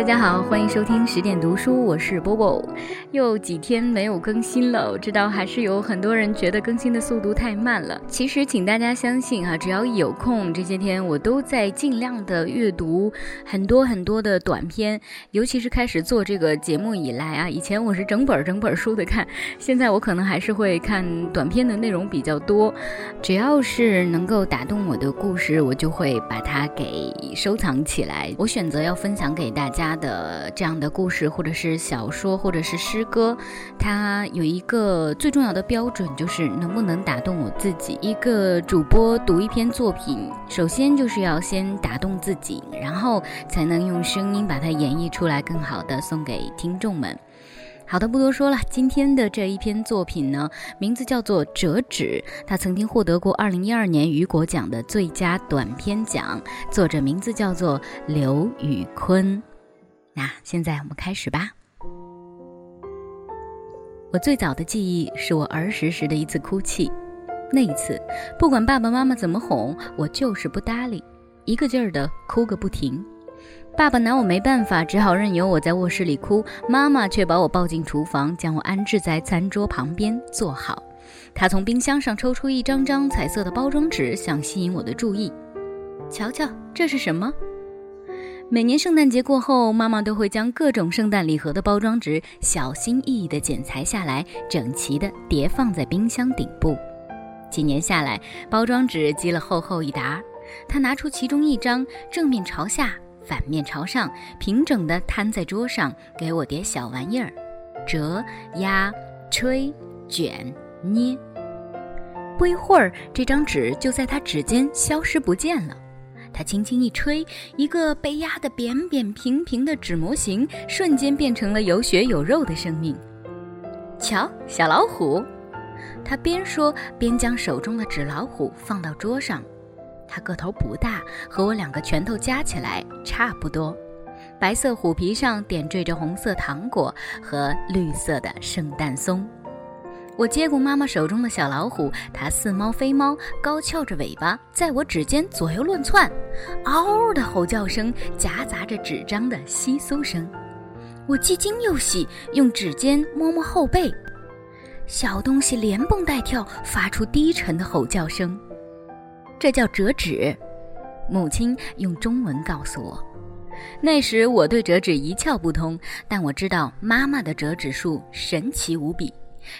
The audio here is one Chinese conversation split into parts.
大家好，欢迎收听十点读书，我是波波。又几天没有更新了，我知道还是有很多人觉得更新的速度太慢了。其实，请大家相信啊，只要有空，这些天我都在尽量的阅读很多很多的短篇。尤其是开始做这个节目以来啊，以前我是整本整本书的看，现在我可能还是会看短篇的内容比较多。只要是能够打动我的故事，我就会把它给收藏起来。我选择要分享给大家他的这样的故事，或者是小说，或者是诗。歌，它有一个最重要的标准，就是能不能打动我自己。一个主播读一篇作品，首先就是要先打动自己，然后才能用声音把它演绎出来，更好的送给听众们。好的，不多说了。今天的这一篇作品呢，名字叫做《折纸》，它曾经获得过二零一二年雨果奖的最佳短篇奖，作者名字叫做刘宇坤。那现在我们开始吧。我最早的记忆是我儿时时的一次哭泣，那一次，不管爸爸妈妈怎么哄，我就是不搭理，一个劲儿的哭个不停。爸爸拿我没办法，只好任由我在卧室里哭。妈妈却把我抱进厨房，将我安置在餐桌旁边坐好。她从冰箱上抽出一张张彩色的包装纸，想吸引我的注意。瞧瞧，这是什么？每年圣诞节过后，妈妈都会将各种圣诞礼盒的包装纸小心翼翼地剪裁下来，整齐地叠放在冰箱顶部。几年下来，包装纸积了厚厚一沓。她拿出其中一张，正面朝下，反面朝上，平整地摊在桌上，给我叠小玩意儿：折、压、吹、卷、捏。不一会儿，这张纸就在她指尖消失不见了。他轻轻一吹，一个被压得扁扁平平的纸模型瞬间变成了有血有肉的生命。瞧，小老虎！他边说边将手中的纸老虎放到桌上。它个头不大，和我两个拳头加起来差不多。白色虎皮上点缀着红色糖果和绿色的圣诞松。我接过妈妈手中的小老虎，它似猫非猫，高翘着尾巴，在我指尖左右乱窜，嗷的吼叫声夹杂着纸张的窸窣声。我既惊又喜，用指尖摸摸后背，小东西连蹦带跳，发出低沉的吼叫声。这叫折纸，母亲用中文告诉我。那时我对折纸一窍不通，但我知道妈妈的折纸术神奇无比。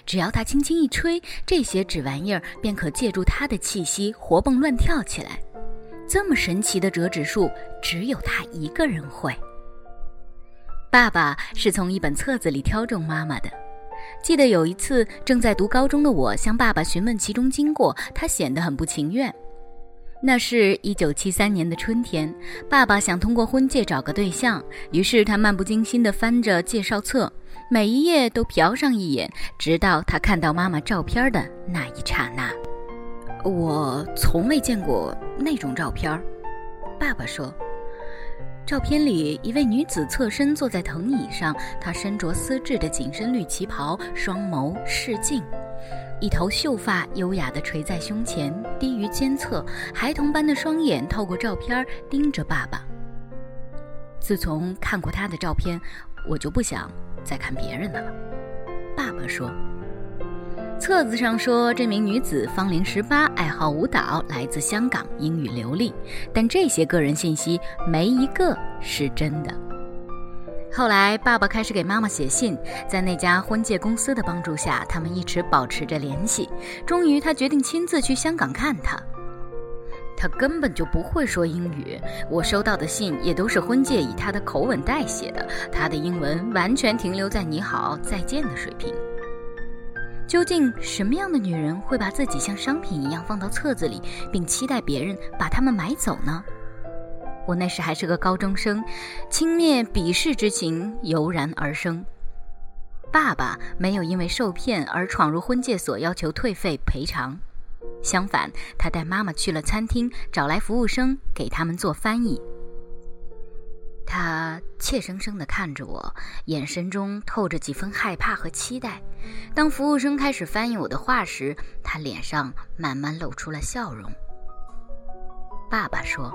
只要他轻轻一吹，这些纸玩意儿便可借助他的气息活蹦乱跳起来。这么神奇的折纸术，只有他一个人会。爸爸是从一本册子里挑中妈妈的。记得有一次，正在读高中的我向爸爸询问其中经过，他显得很不情愿。那是一九七三年的春天，爸爸想通过婚介找个对象，于是他漫不经心地翻着介绍册。每一页都瞟上一眼，直到他看到妈妈照片的那一刹那。我从未见过那种照片。爸爸说，照片里一位女子侧身坐在藤椅上，她身着丝质的紧身绿旗袍，双眸视镜，一头秀发优雅地垂在胸前，低于肩侧，孩童般的双眼透过照片盯着爸爸。自从看过他的照片，我就不想。再看别人的了，爸爸说。册子上说这名女子芳龄十八，爱好舞蹈，来自香港，英语流利。但这些个人信息没一个是真的。后来，爸爸开始给妈妈写信，在那家婚介公司的帮助下，他们一直保持着联系。终于，他决定亲自去香港看她。他根本就不会说英语，我收到的信也都是婚介以他的口吻代写的，他的英文完全停留在“你好，再见”的水平。究竟什么样的女人会把自己像商品一样放到册子里，并期待别人把它们买走呢？我那时还是个高中生，轻蔑、鄙视之情油然而生。爸爸没有因为受骗而闯入婚介所要求退费赔偿。相反，他带妈妈去了餐厅，找来服务生给他们做翻译。他怯生生地看着我，眼神中透着几分害怕和期待。当服务生开始翻译我的话时，他脸上慢慢露出了笑容。爸爸说：“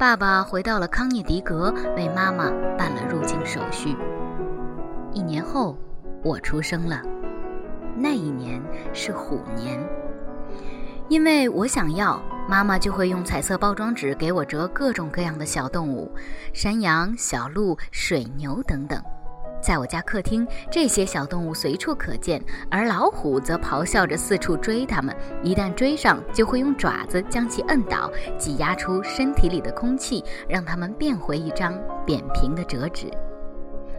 爸爸回到了康涅狄格，为妈妈办了入境手续。一年后，我出生了。那一年是虎年，因为我想要，妈妈就会用彩色包装纸给我折各种各样的小动物，山羊、小鹿、水牛等等。在我家客厅，这些小动物随处可见，而老虎则咆哮着四处追它们。一旦追上，就会用爪子将其摁倒，挤压出身体里的空气，让它们变回一张扁平的折纸。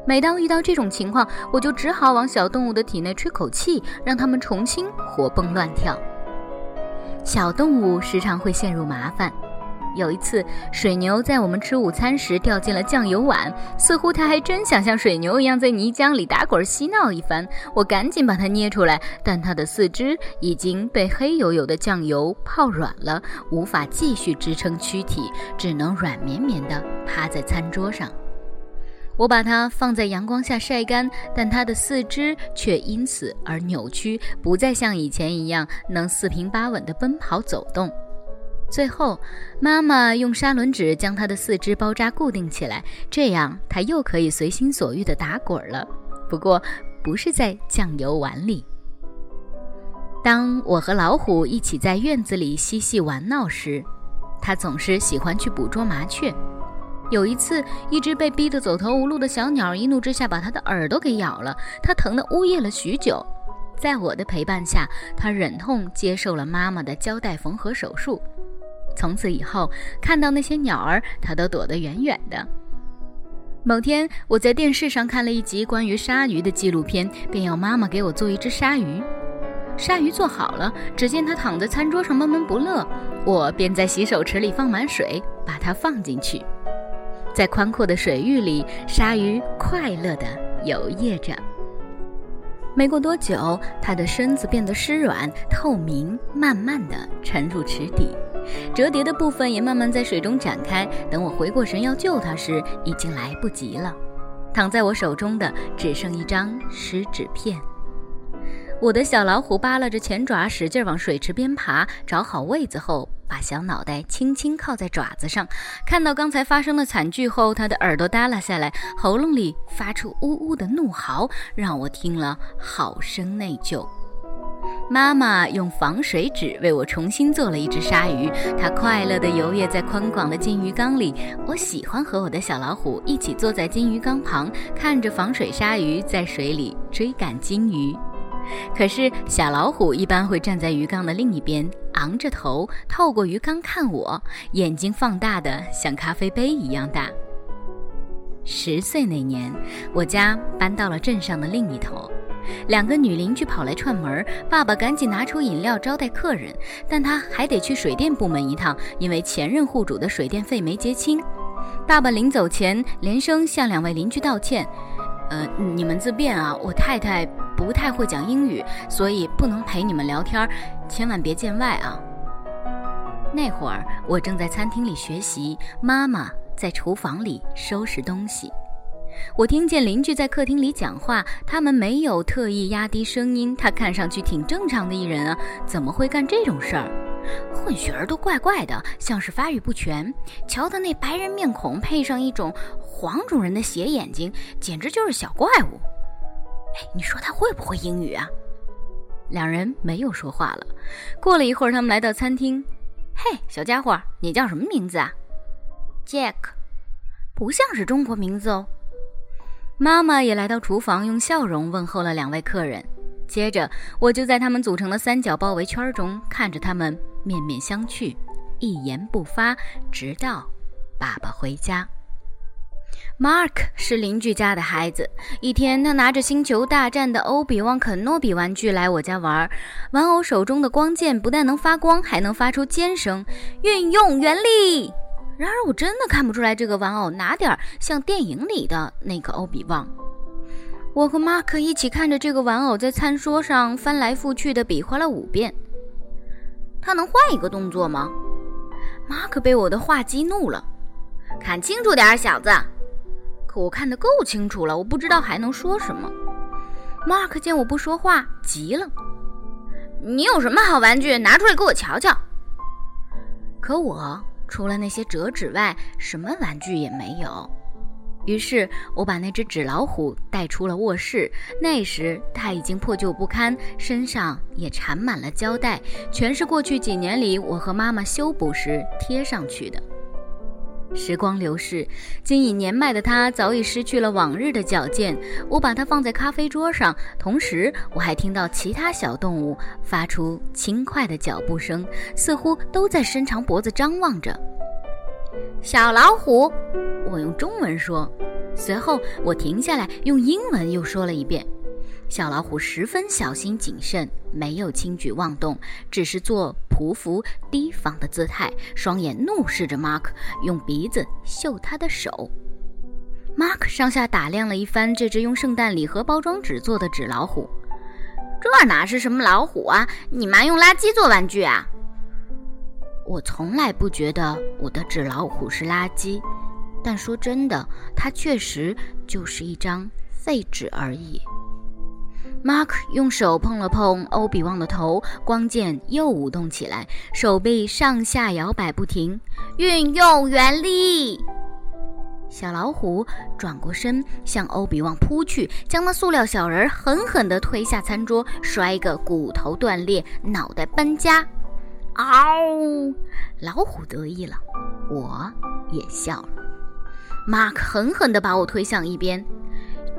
每当遇到这种情况，我就只好往小动物的体内吹口气，让它们重新活蹦乱跳。小动物时常会陷入麻烦。有一次，水牛在我们吃午餐时掉进了酱油碗，似乎它还真想像水牛一样在泥浆里打滚嬉闹一番。我赶紧把它捏出来，但它的四肢已经被黑油油的酱油泡软了，无法继续支撑躯体，只能软绵绵地趴在餐桌上。我把它放在阳光下晒干，但它的四肢却因此而扭曲，不再像以前一样能四平八稳地奔跑走动。最后，妈妈用砂轮纸将它的四肢包扎固定起来，这样它又可以随心所欲地打滚了。不过，不是在酱油碗里。当我和老虎一起在院子里嬉戏玩闹时，它总是喜欢去捕捉麻雀。有一次，一只被逼得走投无路的小鸟一怒之下把它的耳朵给咬了，它疼得呜咽了许久。在我的陪伴下，它忍痛接受了妈妈的胶带缝合手术。从此以后，看到那些鸟儿，它都躲得远远的。某天，我在电视上看了一集关于鲨鱼的纪录片，便要妈妈给我做一只鲨鱼。鲨鱼做好了，只见它躺在餐桌上闷闷不乐，我便在洗手池里放满水，把它放进去。在宽阔的水域里，鲨鱼快乐地游曳着。没过多久，它的身子变得湿软透明，慢慢地沉入池底，折叠的部分也慢慢在水中展开。等我回过神要救它时，已经来不及了。躺在我手中的只剩一张湿纸片。我的小老虎扒拉着前爪，使劲往水池边爬，找好位子后。把小脑袋轻轻靠在爪子上，看到刚才发生的惨剧后，他的耳朵耷拉下来，喉咙里发出呜呜的怒嚎，让我听了好生内疚。妈妈用防水纸为我重新做了一只鲨鱼，它快乐地游曳在宽广的金鱼缸里。我喜欢和我的小老虎一起坐在金鱼缸旁，看着防水鲨鱼在水里追赶金鱼。可是小老虎一般会站在鱼缸的另一边，昂着头，透过鱼缸看我，眼睛放大的像咖啡杯一样大。十岁那年，我家搬到了镇上的另一头，两个女邻居跑来串门，爸爸赶紧拿出饮料招待客人，但他还得去水电部门一趟，因为前任户主的水电费没结清。爸爸临走前连声向两位邻居道歉：“呃，你们自便啊，我太太。”不太会讲英语，所以不能陪你们聊天，千万别见外啊。那会儿我正在餐厅里学习，妈妈在厨房里收拾东西。我听见邻居在客厅里讲话，他们没有特意压低声音。他看上去挺正常的一人啊，怎么会干这种事儿？混血儿都怪怪的，像是发育不全。瞧他那白人面孔，配上一种黄种人的斜眼睛，简直就是小怪物。哎，你说他会不会英语啊？两人没有说话了。过了一会儿，他们来到餐厅。嘿，小家伙，你叫什么名字啊？Jack，不像是中国名字哦。妈妈也来到厨房，用笑容问候了两位客人。接着，我就在他们组成的三角包围圈中，看着他们面面相觑，一言不发，直到爸爸回家。Mark 是邻居家的孩子。一天，他拿着《星球大战》的欧比旺肯诺比玩具来我家玩。玩偶手中的光剑不但能发光，还能发出尖声。运用原力。然而，我真的看不出来这个玩偶哪点像电影里的那个欧比旺。我和 Mark 一起看着这个玩偶在餐桌上翻来覆去的比划了五遍。他能换一个动作吗？Mark 被我的话激怒了。看清楚点，小子！可我看得够清楚了，我不知道还能说什么。Mark 见我不说话，急了：“你有什么好玩具？拿出来给我瞧瞧！”可我除了那些折纸外，什么玩具也没有。于是我把那只纸老虎带出了卧室。那时它已经破旧不堪，身上也缠满了胶带，全是过去几年里我和妈妈修补时贴上去的。时光流逝，今已年迈的它早已失去了往日的矫健。我把它放在咖啡桌上，同时我还听到其他小动物发出轻快的脚步声，似乎都在伸长脖子张望着。小老虎，我用中文说，随后我停下来用英文又说了一遍。小老虎十分小心谨慎，没有轻举妄动，只是做匍匐提防的姿态，双眼怒视着 Mark，用鼻子嗅他的手。Mark 上下打量了一番这只用圣诞礼盒包装纸做的纸老虎，这哪是什么老虎啊？你妈用垃圾做玩具啊？我从来不觉得我的纸老虎是垃圾，但说真的，它确实就是一张废纸而已。Mark 用手碰了碰欧比旺的头，光剑又舞动起来，手臂上下摇摆不停。运用原力，小老虎转过身向欧比旺扑去，将那塑料小人狠狠地推下餐桌，摔个骨头断裂，脑袋搬家。嗷！老虎得意了，我也笑了。马克狠狠地把我推向一边。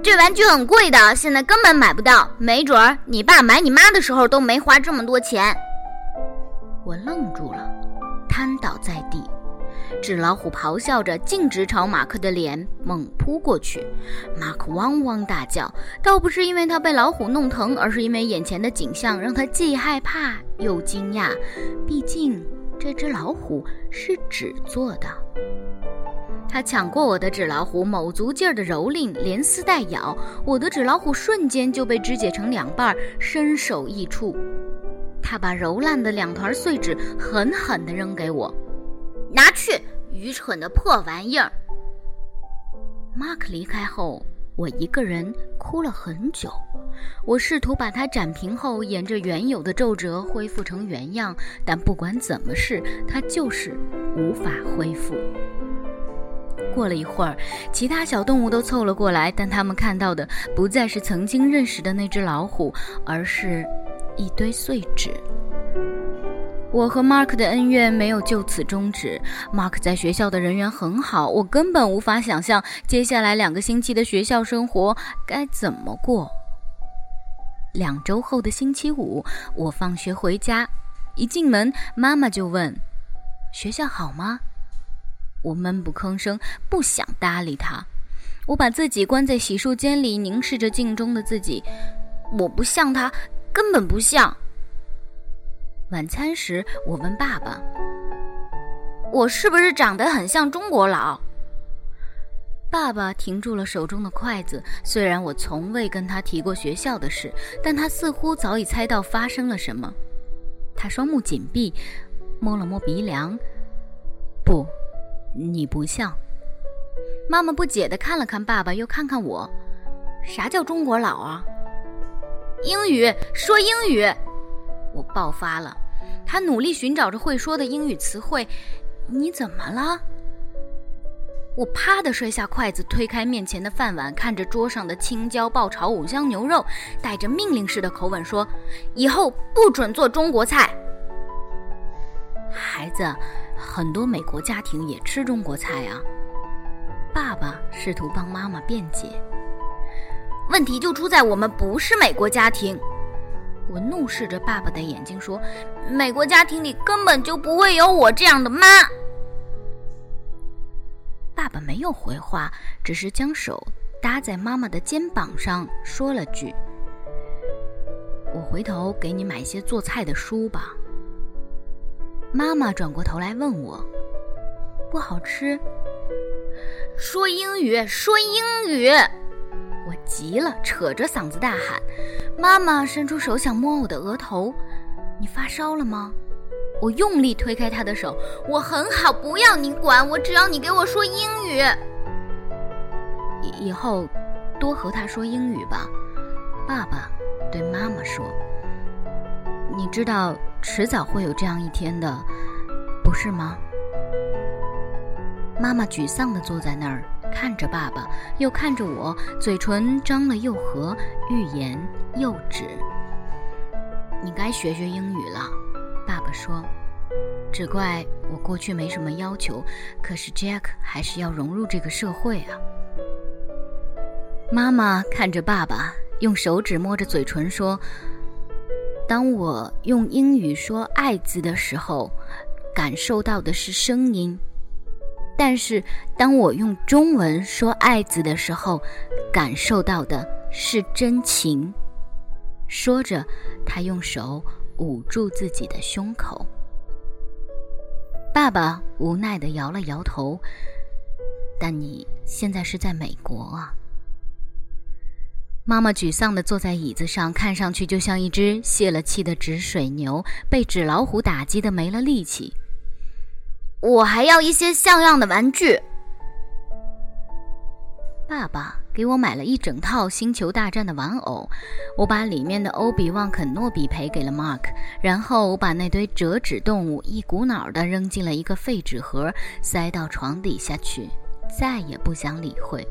这玩具很贵的，现在根本买不到。没准儿你爸买你妈的时候都没花这么多钱。我愣住了，瘫倒在地。纸老虎咆哮着，径直朝马克的脸猛扑过去。马克汪汪大叫，倒不是因为他被老虎弄疼，而是因为眼前的景象让他既害怕又惊讶。毕竟这只老虎是纸做的。他抢过我的纸老虎，卯足劲儿的蹂躏，连撕带咬，我的纸老虎瞬间就被肢解成两半，身首异处。他把揉烂的两团碎纸狠狠地扔给我，拿去，愚蠢的破玩意儿。马克离开后，我一个人哭了很久。我试图把它展平后，沿着原有的皱褶恢复成原样，但不管怎么试，它就是无法恢复。过了一会儿，其他小动物都凑了过来，但他们看到的不再是曾经认识的那只老虎，而是一堆碎纸。我和 Mark 的恩怨没有就此终止。Mark 在学校的人缘很好，我根本无法想象接下来两个星期的学校生活该怎么过。两周后的星期五，我放学回家，一进门，妈妈就问：“学校好吗？”我闷不吭声，不想搭理他。我把自己关在洗漱间里，凝视着镜中的自己。我不像他，根本不像。晚餐时，我问爸爸：“我是不是长得很像中国佬？”爸爸停住了手中的筷子。虽然我从未跟他提过学校的事，但他似乎早已猜到发生了什么。他双目紧闭，摸了摸鼻梁。不。你不像。妈妈不解地看了看爸爸，又看看我。啥叫中国佬啊？英语，说英语。我爆发了。他努力寻找着会说的英语词汇。你怎么了？我啪地摔下筷子，推开面前的饭碗，看着桌上的青椒爆炒五香牛肉，带着命令式的口吻说：“以后不准做中国菜。”孩子。很多美国家庭也吃中国菜啊。爸爸试图帮妈妈辩解，问题就出在我们不是美国家庭。我怒视着爸爸的眼睛说：“美国家庭里根本就不会有我这样的妈。”爸爸没有回话，只是将手搭在妈妈的肩膀上，说了句：“我回头给你买一些做菜的书吧。”妈妈转过头来问我：“不好吃？”说英语，说英语！我急了，扯着嗓子大喊。妈妈伸出手想摸我的额头：“你发烧了吗？”我用力推开她的手：“我很好，不要你管我，只要你给我说英语。以以后多和他说英语吧。”爸爸对妈妈说：“你知道。”迟早会有这样一天的，不是吗？妈妈沮丧地坐在那儿，看着爸爸，又看着我，嘴唇张了又合，欲言又止。你该学学英语了，爸爸说。只怪我过去没什么要求，可是 Jack 还是要融入这个社会啊。妈妈看着爸爸，用手指摸着嘴唇说：“当我用英语说‘爱’字的时候，感受到的是声音；但是当我用中文说‘爱’字的时候，感受到的是真情。”说着，他用手捂住自己的胸口。爸爸无奈地摇了摇头。但你现在是在美国啊。妈妈沮丧地坐在椅子上，看上去就像一只泄了气的纸水牛，被纸老虎打击的没了力气。我还要一些像样的玩具。爸爸给我买了一整套《星球大战》的玩偶，我把里面的欧比旺·肯诺比赔给了 Mark，然后我把那堆折纸动物一股脑的扔进了一个废纸盒，塞到床底下去，再也不想理会。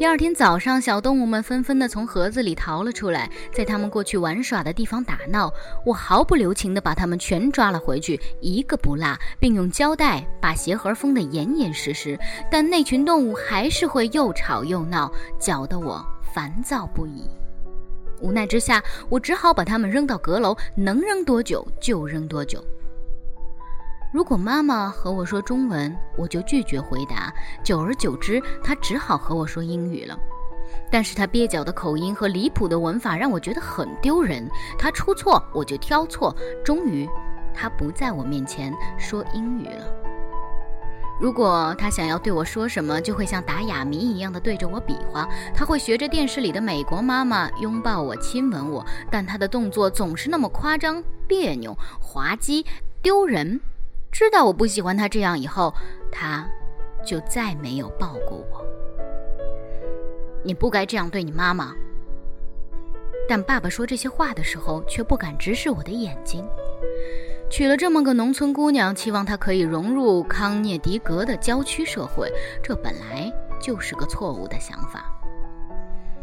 第二天早上，小动物们纷纷地从盒子里逃了出来，在他们过去玩耍的地方打闹。我毫不留情地把它们全抓了回去，一个不落，并用胶带把鞋盒封得严严实实。但那群动物还是会又吵又闹，搅得我烦躁不已。无奈之下，我只好把它们扔到阁楼，能扔多久就扔多久。如果妈妈和我说中文，我就拒绝回答。久而久之，她只好和我说英语了。但是她蹩脚的口音和离谱的文法让我觉得很丢人。她出错，我就挑错。终于，她不在我面前说英语了。如果她想要对我说什么，就会像打哑谜一样的对着我比划。她会学着电视里的美国妈妈拥抱我、亲吻我，但她的动作总是那么夸张、别扭、滑稽、丢人。知道我不喜欢他这样以后，他就再没有抱过我。你不该这样对你妈妈。但爸爸说这些话的时候，却不敢直视我的眼睛。娶了这么个农村姑娘，期望她可以融入康涅狄格的郊区社会，这本来就是个错误的想法。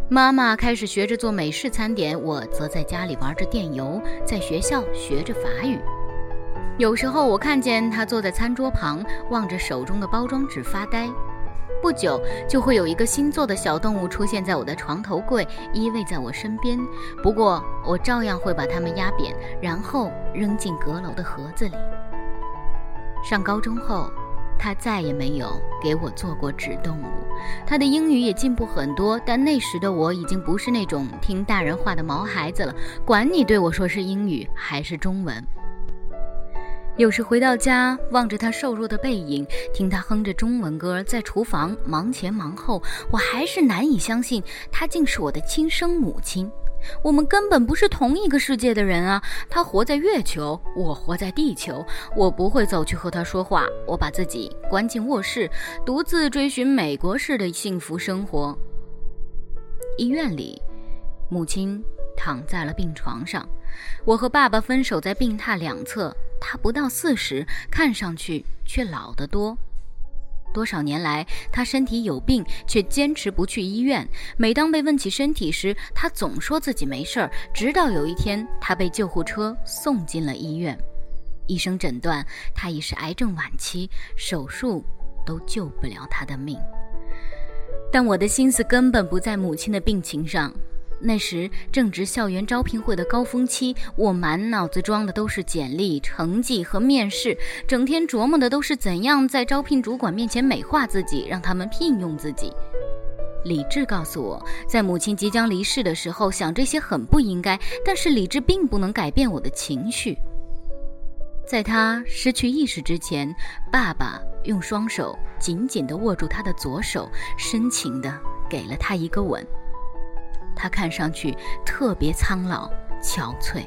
妈妈开始学着做美式餐点，我则在家里玩着电游，在学校学着法语。有时候我看见他坐在餐桌旁，望着手中的包装纸发呆。不久就会有一个新做的小动物出现在我的床头柜，依偎在我身边。不过我照样会把它们压扁，然后扔进阁楼的盒子里。上高中后，他再也没有给我做过纸动物。他的英语也进步很多，但那时的我已经不是那种听大人话的毛孩子了。管你对我说是英语还是中文。有时回到家，望着他瘦弱的背影，听他哼着中文歌，在厨房忙前忙后，我还是难以相信他竟是我的亲生母亲。我们根本不是同一个世界的人啊！他活在月球，我活在地球。我不会走去和他说话，我把自己关进卧室，独自追寻美国式的幸福生活。医院里，母亲躺在了病床上，我和爸爸分守在病榻两侧。他不到四十，看上去却老得多。多少年来，他身体有病，却坚持不去医院。每当被问起身体时，他总说自己没事儿。直到有一天，他被救护车送进了医院，医生诊断他已是癌症晚期，手术都救不了他的命。但我的心思根本不在母亲的病情上。那时正值校园招聘会的高峰期，我满脑子装的都是简历、成绩和面试，整天琢磨的都是怎样在招聘主管面前美化自己，让他们聘用自己。理智告诉我，在母亲即将离世的时候，想这些很不应该，但是理智并不能改变我的情绪。在他失去意识之前，爸爸用双手紧紧地握住他的左手，深情地给了他一个吻。他看上去特别苍老憔悴，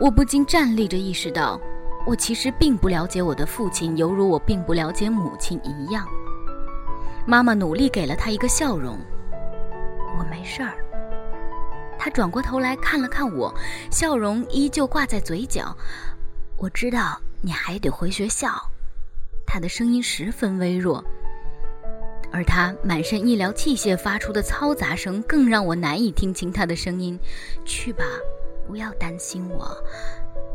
我不禁站立着意识到，我其实并不了解我的父亲，犹如我并不了解母亲一样。妈妈努力给了他一个笑容，我没事儿。他转过头来看了看我，笑容依旧挂在嘴角。我知道你还得回学校，他的声音十分微弱，而他满身医疗器械发出的嘈杂声更让我难以听清他的声音。去吧，不要担心我，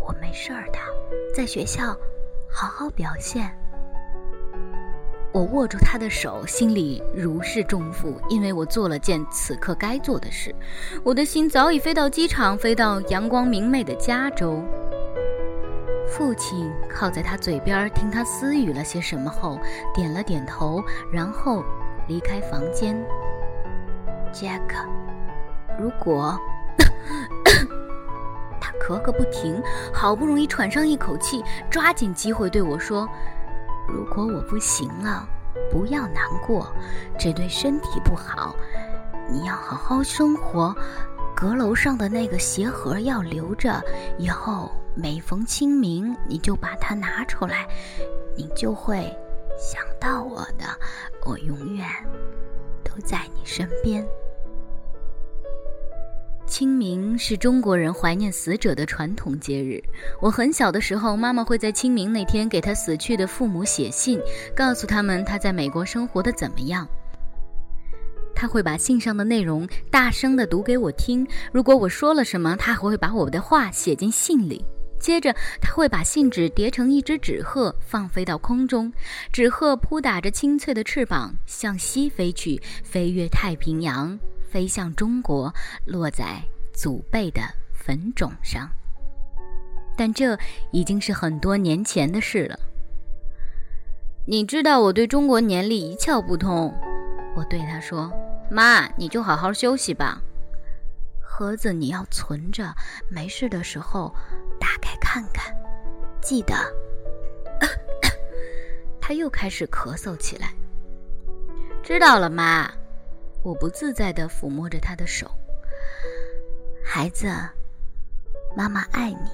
我没事儿的，在学校好好表现。我握住他的手，心里如释重负，因为我做了件此刻该做的事。我的心早已飞到机场，飞到阳光明媚的加州。父亲靠在他嘴边，听他私语了些什么后，点了点头，然后离开房间。杰克，如果他咳个不停，好不容易喘上一口气，抓紧机会对我说：“如果我不行了，不要难过，这对身体不好。你要好好生活，阁楼上的那个鞋盒要留着，以后。”每逢清明，你就把它拿出来，你就会想到我的。我永远都在你身边。清明是中国人怀念死者的传统节日。我很小的时候，妈妈会在清明那天给他死去的父母写信，告诉他们他在美国生活的怎么样。他会把信上的内容大声地读给我听，如果我说了什么，他还会把我的话写进信里。接着，他会把信纸叠成一只纸鹤，放飞到空中。纸鹤扑打着清脆的翅膀，向西飞去，飞越太平洋，飞向中国，落在祖辈的坟冢上。但这已经是很多年前的事了。你知道我对中国年历一窍不通，我对他说：“妈，你就好好休息吧。盒子你要存着，没事的时候。”打开看看，记得。他又开始咳嗽起来。知道了，妈。我不自在地抚摸着他的手。孩子，妈妈爱你。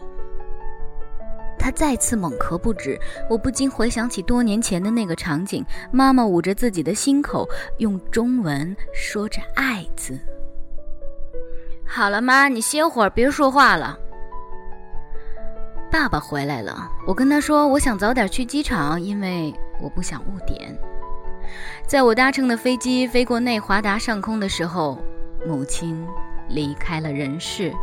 他再次猛咳不止，我不禁回想起多年前的那个场景：妈妈捂着自己的心口，用中文说着“爱”字。好了，妈，你歇会儿，别说话了。爸爸回来了，我跟他说我想早点去机场，因为我不想误点。在我搭乘的飞机飞过内华达上空的时候，母亲离开了人世。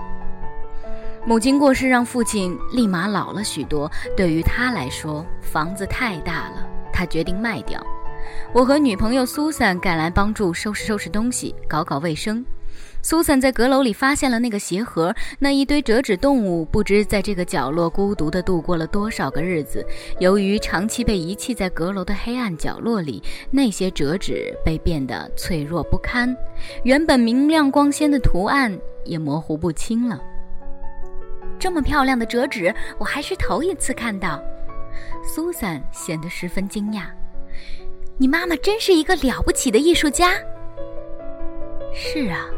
母亲过世让父亲立马老了许多，对于他来说，房子太大了，他决定卖掉。我和女朋友苏珊赶来帮助收拾收拾东西，搞搞卫生。苏珊在阁楼里发现了那个鞋盒，那一堆折纸动物不知在这个角落孤独地度过了多少个日子。由于长期被遗弃在阁楼的黑暗角落里，那些折纸被变得脆弱不堪，原本明亮光鲜的图案也模糊不清了。这么漂亮的折纸，我还是头一次看到。苏珊显得十分惊讶：“你妈妈真是一个了不起的艺术家。”是啊。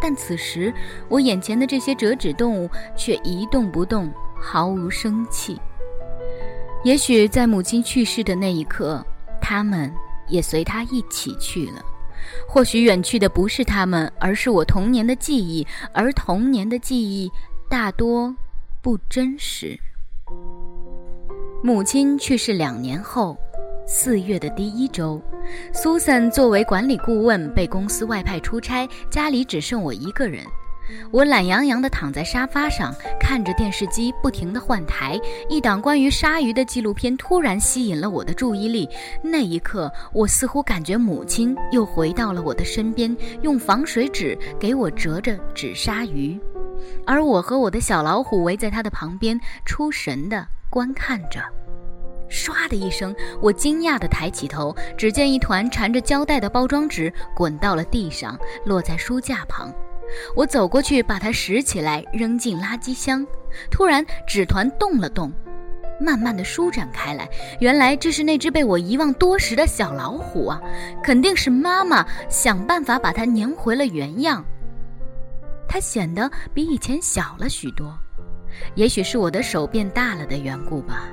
但此时，我眼前的这些折纸动物却一动不动，毫无生气。也许在母亲去世的那一刻，他们也随他一起去了。或许远去的不是他们，而是我童年的记忆，而童年的记忆大多不真实。母亲去世两年后。四月的第一周，苏珊作为管理顾问被公司外派出差，家里只剩我一个人。我懒洋洋地躺在沙发上，看着电视机不停地换台。一档关于鲨鱼的纪录片突然吸引了我的注意力。那一刻，我似乎感觉母亲又回到了我的身边，用防水纸给我折着纸鲨鱼，而我和我的小老虎围在它的旁边，出神地观看着。唰的一声，我惊讶地抬起头，只见一团缠着胶带的包装纸滚到了地上，落在书架旁。我走过去，把它拾起来，扔进垃圾箱。突然，纸团动了动，慢慢地舒展开来。原来这是那只被我遗忘多时的小老虎啊！肯定是妈妈想办法把它粘回了原样。它显得比以前小了许多，也许是我的手变大了的缘故吧。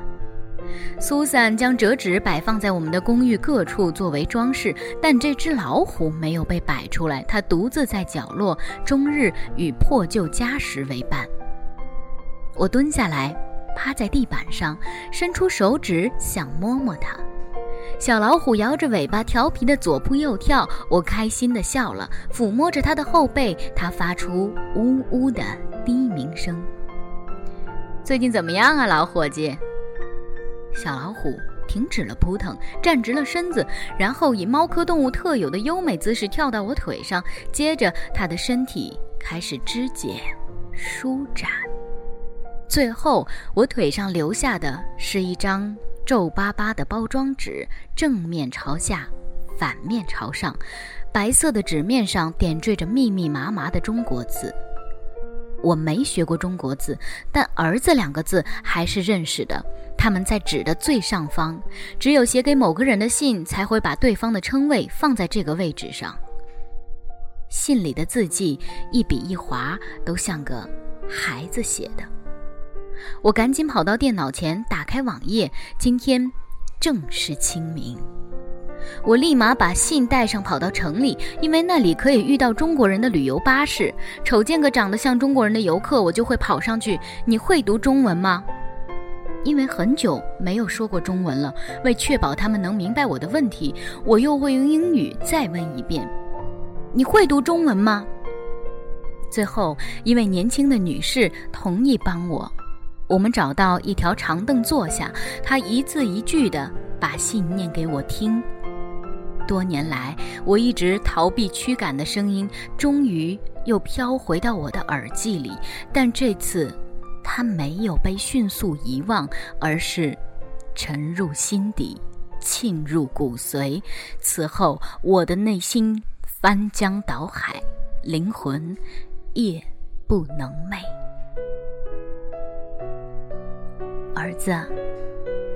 苏珊将折纸摆放在我们的公寓各处作为装饰，但这只老虎没有被摆出来，它独自在角落，终日与破旧家什为伴。我蹲下来，趴在地板上，伸出手指想摸摸它。小老虎摇着尾巴，调皮的左扑右跳，我开心的笑了，抚摸着它的后背，它发出呜呜的低鸣声。最近怎么样啊，老伙计？小老虎停止了扑腾，站直了身子，然后以猫科动物特有的优美姿势跳到我腿上，接着它的身体开始肢解、舒展，最后我腿上留下的是一张。皱巴巴的包装纸，正面朝下，反面朝上，白色的纸面上点缀着密密麻麻的中国字。我没学过中国字，但“儿子”两个字还是认识的。他们在纸的最上方，只有写给某个人的信才会把对方的称谓放在这个位置上。信里的字迹一笔一划，都像个孩子写的。我赶紧跑到电脑前，打开网页。今天正是清明，我立马把信带上，跑到城里，因为那里可以遇到中国人的旅游巴士。瞅见个长得像中国人的游客，我就会跑上去：“你会读中文吗？”因为很久没有说过中文了，为确保他们能明白我的问题，我又会用英语再问一遍：“你会读中文吗？”最后，一位年轻的女士同意帮我。我们找到一条长凳坐下，她一字一句地把信念给我听。多年来，我一直逃避驱赶的声音，终于又飘回到我的耳际里。但这次，它没有被迅速遗忘，而是沉入心底，沁入骨髓。此后，我的内心翻江倒海，灵魂夜不能寐。儿子，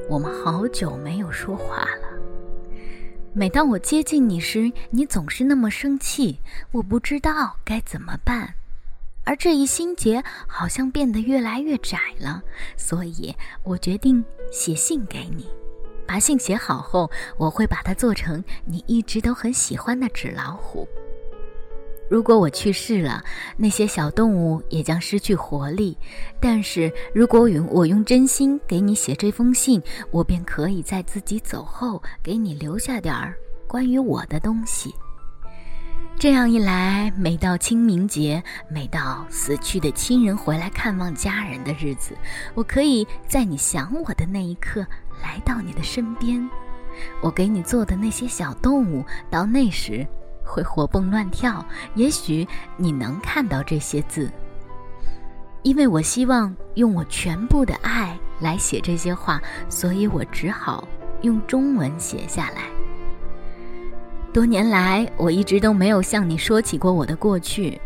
我们好久没有说话了。每当我接近你时，你总是那么生气，我不知道该怎么办。而这一心结好像变得越来越窄了，所以我决定写信给你。把信写好后，我会把它做成你一直都很喜欢的纸老虎。如果我去世了，那些小动物也将失去活力。但是如果用我用真心给你写这封信，我便可以在自己走后给你留下点儿关于我的东西。这样一来，每到清明节，每到死去的亲人回来看望家人的日子，我可以在你想我的那一刻来到你的身边。我给你做的那些小动物，到那时。会活蹦乱跳，也许你能看到这些字，因为我希望用我全部的爱来写这些话，所以我只好用中文写下来。多年来，我一直都没有向你说起过我的过去，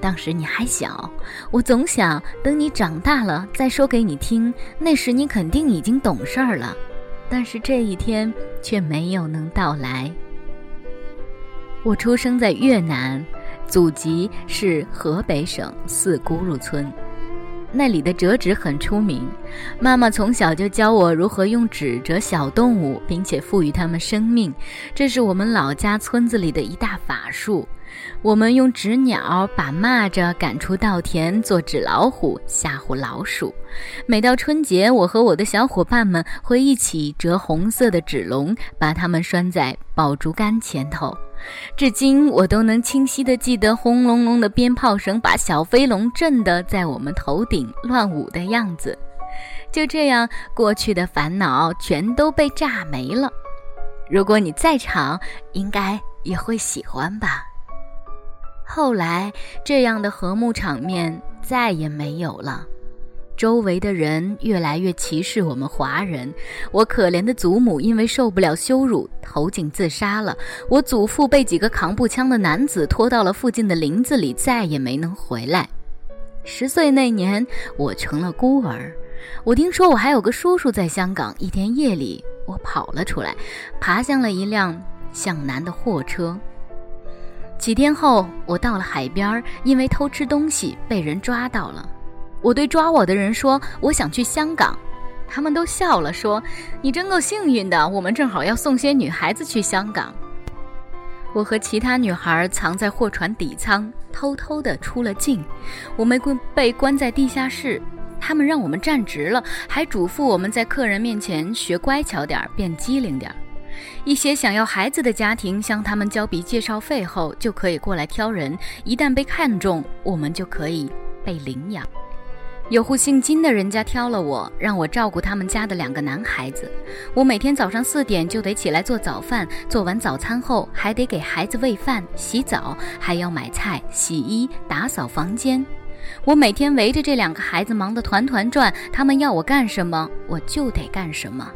当时你还小，我总想等你长大了再说给你听，那时你肯定已经懂事儿了，但是这一天却没有能到来。我出生在越南，祖籍是河北省四姑噜村，那里的折纸很出名。妈妈从小就教我如何用纸折小动物，并且赋予它们生命，这是我们老家村子里的一大法术。我们用纸鸟把蚂蚱赶出稻田，做纸老虎吓唬老鼠。每到春节，我和我的小伙伴们会一起折红色的纸龙，把它们拴在爆竹竿前头。至今我都能清晰地记得轰隆隆的鞭炮声把小飞龙震得在我们头顶乱舞的样子。就这样，过去的烦恼全都被炸没了。如果你在场，应该也会喜欢吧。后来，这样的和睦场面再也没有了。周围的人越来越歧视我们华人。我可怜的祖母因为受不了羞辱，投井自杀了。我祖父被几个扛步枪的男子拖到了附近的林子里，再也没能回来。十岁那年，我成了孤儿。我听说我还有个叔叔在香港。一天夜里，我跑了出来，爬向了一辆向南的货车。几天后，我到了海边，因为偷吃东西被人抓到了。我对抓我的人说：“我想去香港。”他们都笑了，说：“你真够幸运的，我们正好要送些女孩子去香港。”我和其他女孩藏在货船底舱，偷偷地出了境。我们被关在地下室，他们让我们站直了，还嘱咐我们在客人面前学乖巧点儿，变机灵点儿。一些想要孩子的家庭向他们交笔介绍费后，就可以过来挑人。一旦被看中，我们就可以被领养。有户姓金的人家挑了我，让我照顾他们家的两个男孩子。我每天早上四点就得起来做早饭，做完早餐后还得给孩子喂饭、洗澡，还要买菜、洗衣、打扫房间。我每天围着这两个孩子忙得团团转，他们要我干什么，我就得干什么。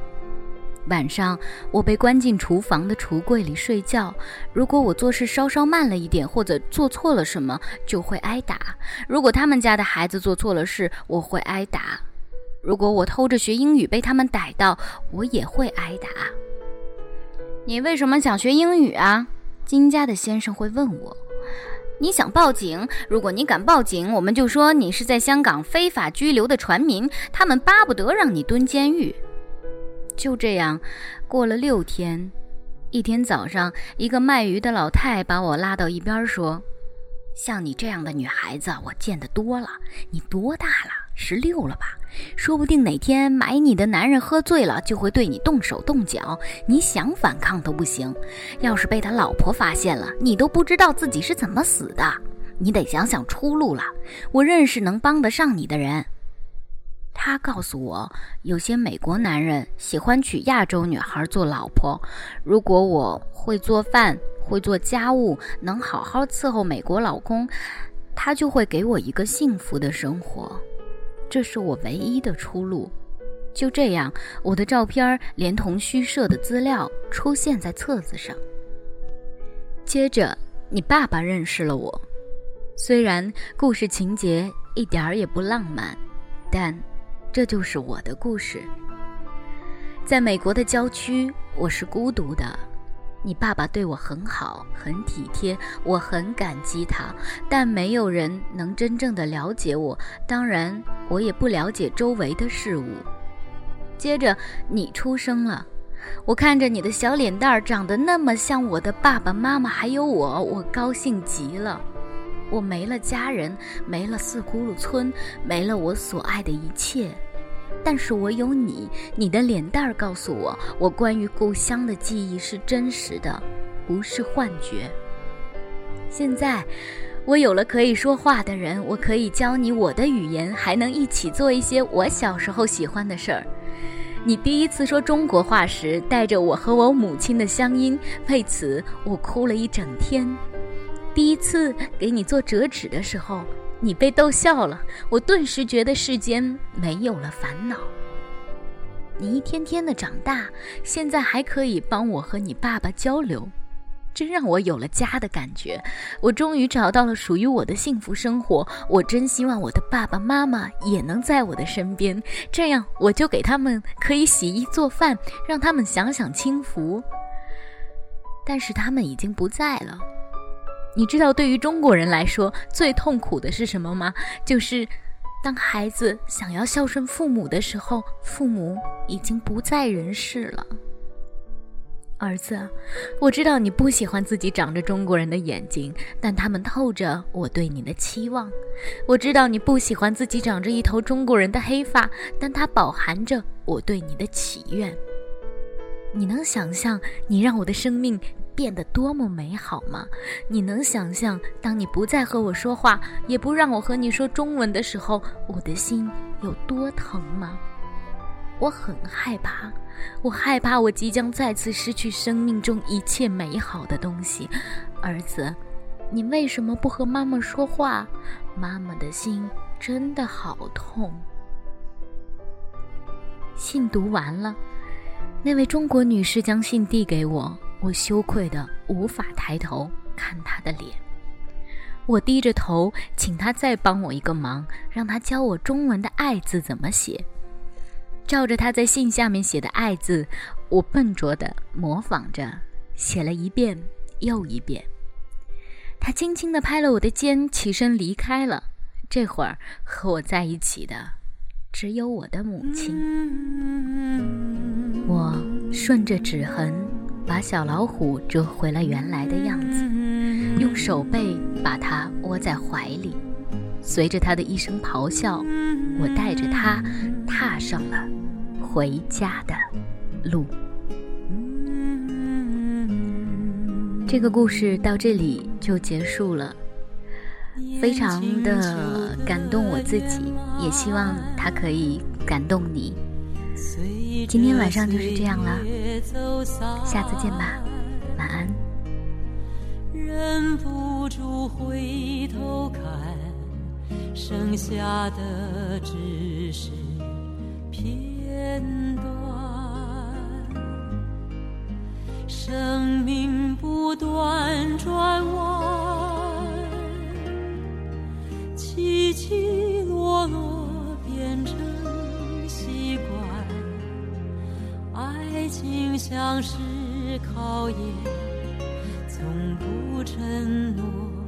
晚上，我被关进厨房的橱柜里睡觉。如果我做事稍稍慢了一点，或者做错了什么，就会挨打。如果他们家的孩子做错了事，我会挨打。如果我偷着学英语被他们逮到，我也会挨打。你为什么想学英语啊？金家的先生会问我。你想报警？如果你敢报警，我们就说你是在香港非法拘留的船民，他们巴不得让你蹲监狱。就这样，过了六天，一天早上，一个卖鱼的老太把我拉到一边说：“像你这样的女孩子，我见得多了。你多大了？十六了吧？说不定哪天买你的男人喝醉了，就会对你动手动脚，你想反抗都不行。要是被他老婆发现了，你都不知道自己是怎么死的。你得想想出路了。我认识能帮得上你的人。”他告诉我，有些美国男人喜欢娶亚洲女孩做老婆。如果我会做饭、会做家务，能好好伺候美国老公，他就会给我一个幸福的生活。这是我唯一的出路。就这样，我的照片连同虚设的资料出现在册子上。接着，你爸爸认识了我。虽然故事情节一点儿也不浪漫，但……这就是我的故事。在美国的郊区，我是孤独的。你爸爸对我很好，很体贴，我很感激他。但没有人能真正的了解我，当然，我也不了解周围的事物。接着，你出生了，我看着你的小脸蛋儿长得那么像我的爸爸妈妈，还有我，我高兴极了。我没了家人，没了四咕噜村，没了我所爱的一切。但是我有你，你的脸蛋儿告诉我，我关于故乡的记忆是真实的，不是幻觉。现在，我有了可以说话的人，我可以教你我的语言，还能一起做一些我小时候喜欢的事儿。你第一次说中国话时，带着我和我母亲的乡音，为此我哭了一整天。第一次给你做折纸的时候。你被逗笑了，我顿时觉得世间没有了烦恼。你一天天的长大，现在还可以帮我和你爸爸交流，真让我有了家的感觉。我终于找到了属于我的幸福生活。我真希望我的爸爸妈妈也能在我的身边，这样我就给他们可以洗衣做饭，让他们享享清福。但是他们已经不在了。你知道对于中国人来说最痛苦的是什么吗？就是当孩子想要孝顺父母的时候，父母已经不在人世了。儿子，我知道你不喜欢自己长着中国人的眼睛，但他们透着我对你的期望。我知道你不喜欢自己长着一头中国人的黑发，但它饱含着我对你的祈愿。你能想象你让我的生命？变得多么美好吗？你能想象，当你不再和我说话，也不让我和你说中文的时候，我的心有多疼吗？我很害怕，我害怕我即将再次失去生命中一切美好的东西。儿子，你为什么不和妈妈说话？妈妈的心真的好痛。信读完了，那位中国女士将信递给我。我羞愧的无法抬头看他的脸，我低着头，请他再帮我一个忙，让他教我中文的“爱”字怎么写。照着他在信下面写的“爱”字，我笨拙的模仿着写了一遍又一遍。他轻轻地拍了我的肩，起身离开了。这会儿和我在一起的只有我的母亲。我顺着指痕。把小老虎折回了原来的样子，用手背把它窝在怀里，随着它的一声咆哮，我带着它踏上了回家的路。这个故事到这里就结束了，非常的感动我自己，也希望它可以感动你。今天晚上就是这样了，下次见吧，晚安。忍不住回头看，剩下的只是片段。生命不断转弯，起起落落爱情像是考验。从不承诺。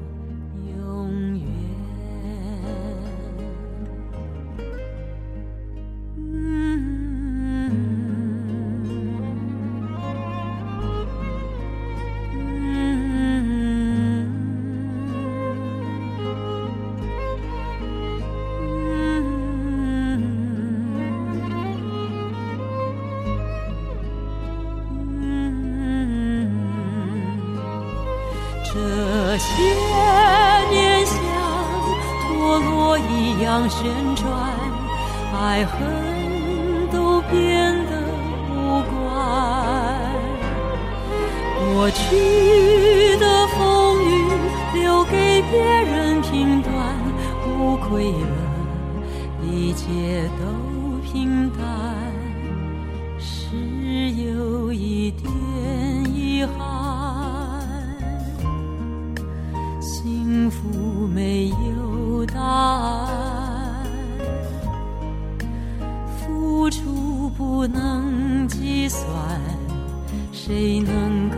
谁能够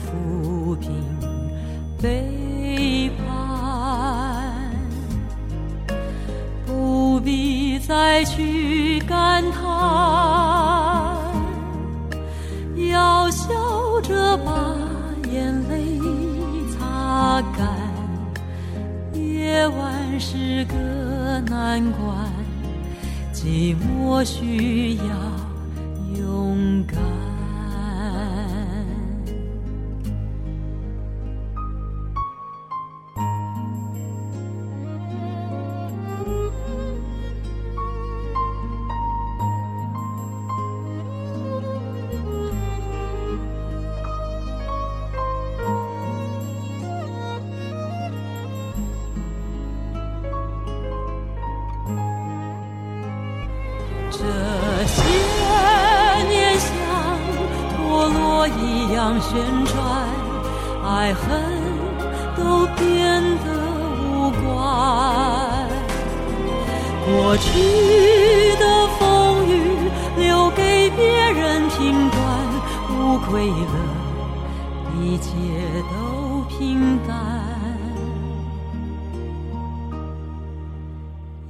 抚平背叛？不必再去感叹，要笑着把眼泪擦干。夜晚是个难关，寂寞需要无愧了，一切都平淡。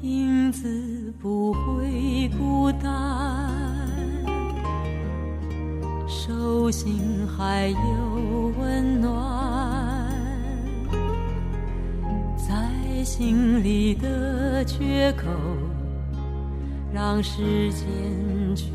影子不会孤单，手心还有温暖，在心里的缺口，让时间去。